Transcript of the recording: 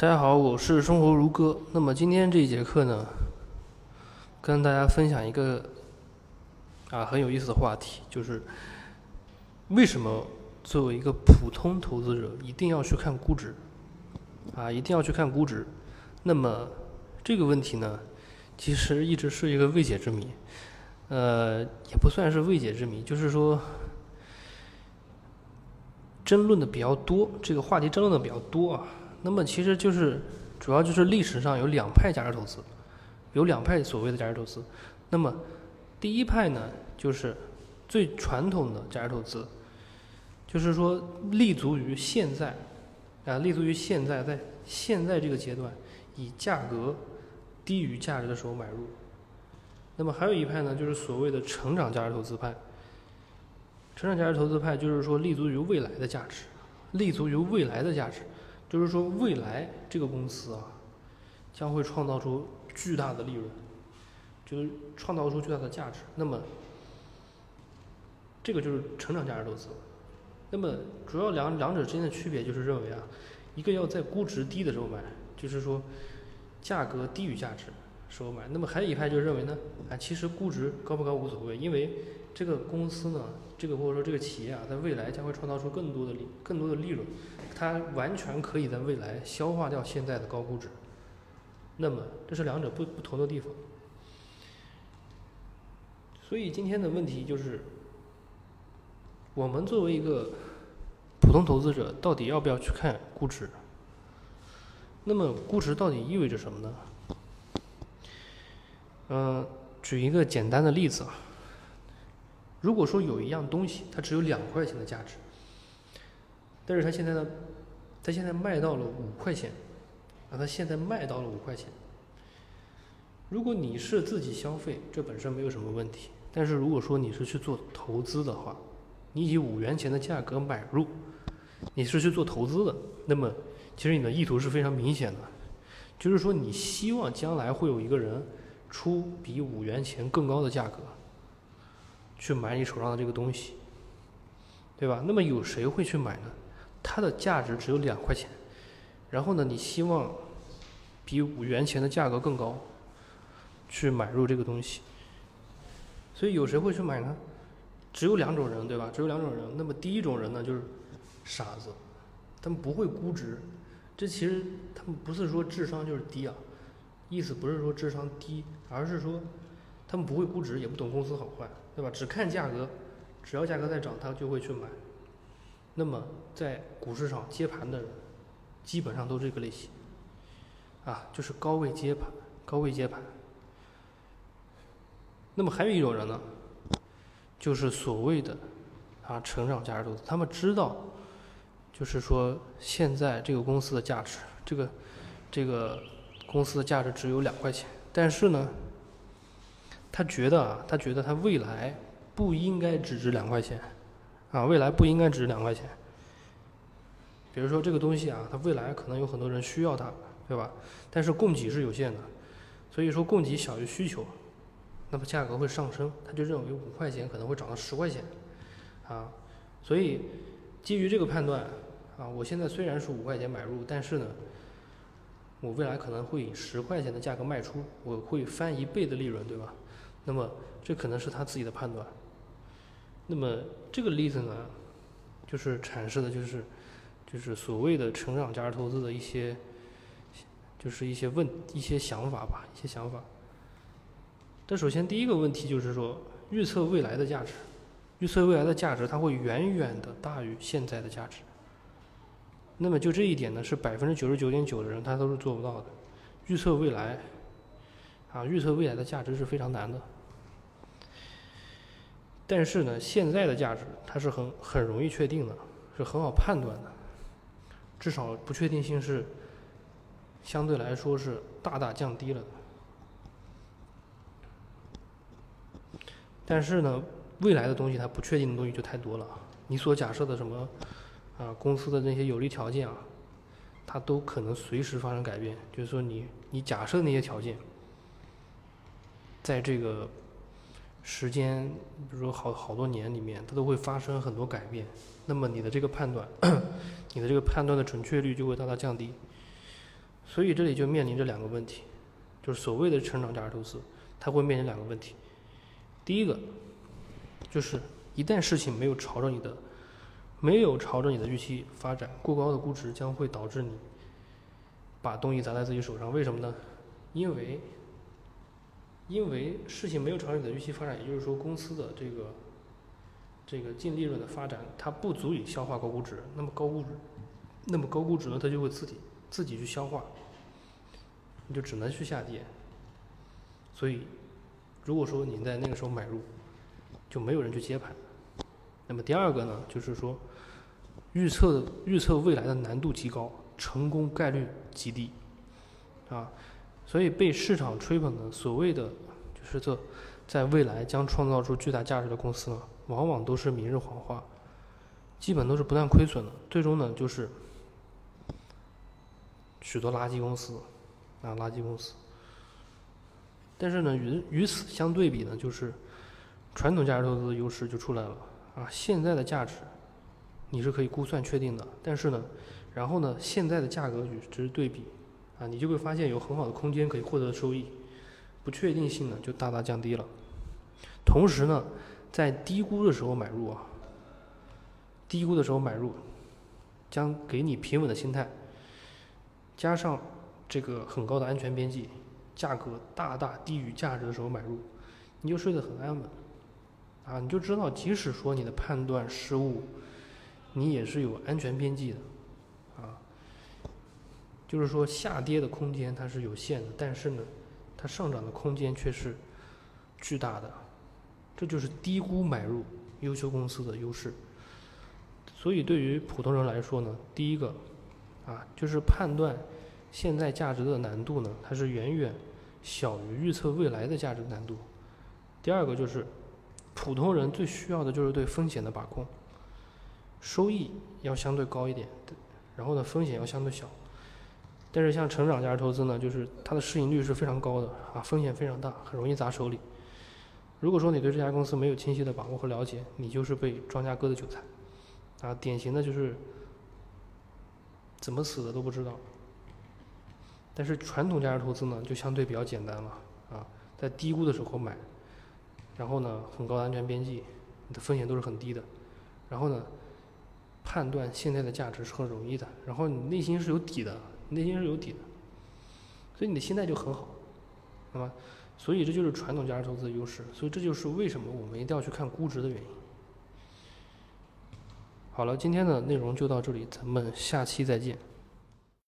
大家好，我是生活如歌。那么今天这一节课呢，跟大家分享一个啊很有意思的话题，就是为什么作为一个普通投资者一定要去看估值啊，一定要去看估值。那么这个问题呢，其实一直是一个未解之谜。呃，也不算是未解之谜，就是说争论的比较多，这个话题争论的比较多啊。那么其实就是主要就是历史上有两派价值投资，有两派所谓的价值投资。那么第一派呢，就是最传统的价值投资，就是说立足于现在啊，立足于现在，在现在这个阶段，以价格低于价值的时候买入。那么还有一派呢，就是所谓的成长价值投资派。成长价值投资派就是说立足于未来的价值，立足于未来的价值，就是说未来这个公司啊，将会创造出巨大的利润，就是创造出巨大的价值。那么这个就是成长价值投资。那么主要两两者之间的区别就是认为啊，一个要在估值低的时候买，就是说价格低于价值。收买，那么还有一派就认为呢，啊，其实估值高不高无所谓，因为这个公司呢，这个或者说这个企业啊，在未来将会创造出更多的利，更多的利润，它完全可以在未来消化掉现在的高估值。那么这是两者不不同的地方。所以今天的问题就是，我们作为一个普通投资者，到底要不要去看估值？那么估值到底意味着什么呢？嗯，举一个简单的例子啊。如果说有一样东西，它只有两块钱的价值，但是它现在呢，它现在卖到了五块钱，啊，它现在卖到了五块钱。如果你是自己消费，这本身没有什么问题。但是如果说你是去做投资的话，你以五元钱的价格买入，你是去做投资的，那么其实你的意图是非常明显的，就是说你希望将来会有一个人。出比五元钱更高的价格去买你手上的这个东西，对吧？那么有谁会去买呢？它的价值只有两块钱，然后呢，你希望比五元钱的价格更高去买入这个东西，所以有谁会去买呢？只有两种人，对吧？只有两种人。那么第一种人呢，就是傻子，他们不会估值，这其实他们不是说智商就是低啊。意思不是说智商低，而是说他们不会估值，也不懂公司好坏，对吧？只看价格，只要价格在涨，他就会去买。那么在股市上接盘的人，基本上都这个类型，啊，就是高位接盘，高位接盘。那么还有一种人呢，就是所谓的啊成长价值投资，他们知道，就是说现在这个公司的价值，这个这个。公司的价值只有两块钱，但是呢，他觉得啊，他觉得他未来不应该只值两块钱，啊，未来不应该值两块钱。比如说这个东西啊，它未来可能有很多人需要它，对吧？但是供给是有限的，所以说供给小于需求，那么价格会上升，他就认为五块钱可能会涨到十块钱，啊，所以基于这个判断，啊，我现在虽然是五块钱买入，但是呢。我未来可能会以十块钱的价格卖出，我会翻一倍的利润，对吧？那么这可能是他自己的判断。那么这个例子呢，就是阐释的就是就是所谓的成长价值投资的一些，就是一些问一些想法吧，一些想法。但首先第一个问题就是说，预测未来的价值，预测未来的价值，它会远远的大于现在的价值。那么就这一点呢，是百分之九十九点九的人他都是做不到的。预测未来，啊，预测未来的价值是非常难的。但是呢，现在的价值它是很很容易确定的，是很好判断的，至少不确定性是相对来说是大大降低了。但是呢，未来的东西它不确定的东西就太多了。你所假设的什么？啊，公司的那些有利条件啊，它都可能随时发生改变。就是说，你你假设那些条件，在这个时间，比如说好好多年里面，它都会发生很多改变。那么你的这个判断，你的这个判断的准确率就会大大降低。所以这里就面临着两个问题，就是所谓的成长价值投资，它会面临两个问题。第一个就是一旦事情没有朝着你的没有朝着你的预期发展，过高的估值将会导致你把东西砸在自己手上。为什么呢？因为因为事情没有朝着你的预期发展，也就是说公司的这个这个净利润的发展，它不足以消化高估值。那么高估值，那么高估值呢，它就会自己自己去消化。你就只能去下跌，所以，如果说你在那个时候买入，就没有人去接盘。那么第二个呢，就是说，预测的预测未来的难度极高，成功概率极低，啊，所以被市场吹捧的所谓的就是这，在未来将创造出巨大价值的公司呢，往往都是明日黄花，基本都是不断亏损的，最终呢就是许多垃圾公司。啊，垃圾公司。但是呢，与与此相对比呢，就是传统价值投资的优势就出来了啊。现在的价值你是可以估算确定的，但是呢，然后呢，现在的价格与之对比啊，你就会发现有很好的空间可以获得收益，不确定性呢就大大降低了。同时呢，在低估的时候买入啊，低估的时候买入，将给你平稳的心态，加上。这个很高的安全边际，价格大大低于价值的时候买入，你就睡得很安稳，啊，你就知道即使说你的判断失误，你也是有安全边际的，啊，就是说下跌的空间它是有限的，但是呢，它上涨的空间却是巨大的，这就是低估买入优秀公司的优势。所以对于普通人来说呢，第一个，啊，就是判断。现在价值的难度呢，它是远远小于预测未来的价值难度。第二个就是，普通人最需要的就是对风险的把控，收益要相对高一点，然后呢风险要相对小。但是像成长价值投资呢，就是它的市盈率是非常高的啊，风险非常大，很容易砸手里。如果说你对这家公司没有清晰的把握和了解，你就是被庄家割的韭菜，啊，典型的就是怎么死的都不知道。但是传统价值投资呢，就相对比较简单了啊，在低估的时候买，然后呢，很高的安全边际，你的风险都是很低的，然后呢，判断现在的价值是很容易的，然后你内心是有底的，内心是有底的，所以你的心态就很好，那么，所以这就是传统价值投资的优势，所以这就是为什么我们一定要去看估值的原因。好了，今天的内容就到这里，咱们下期再见。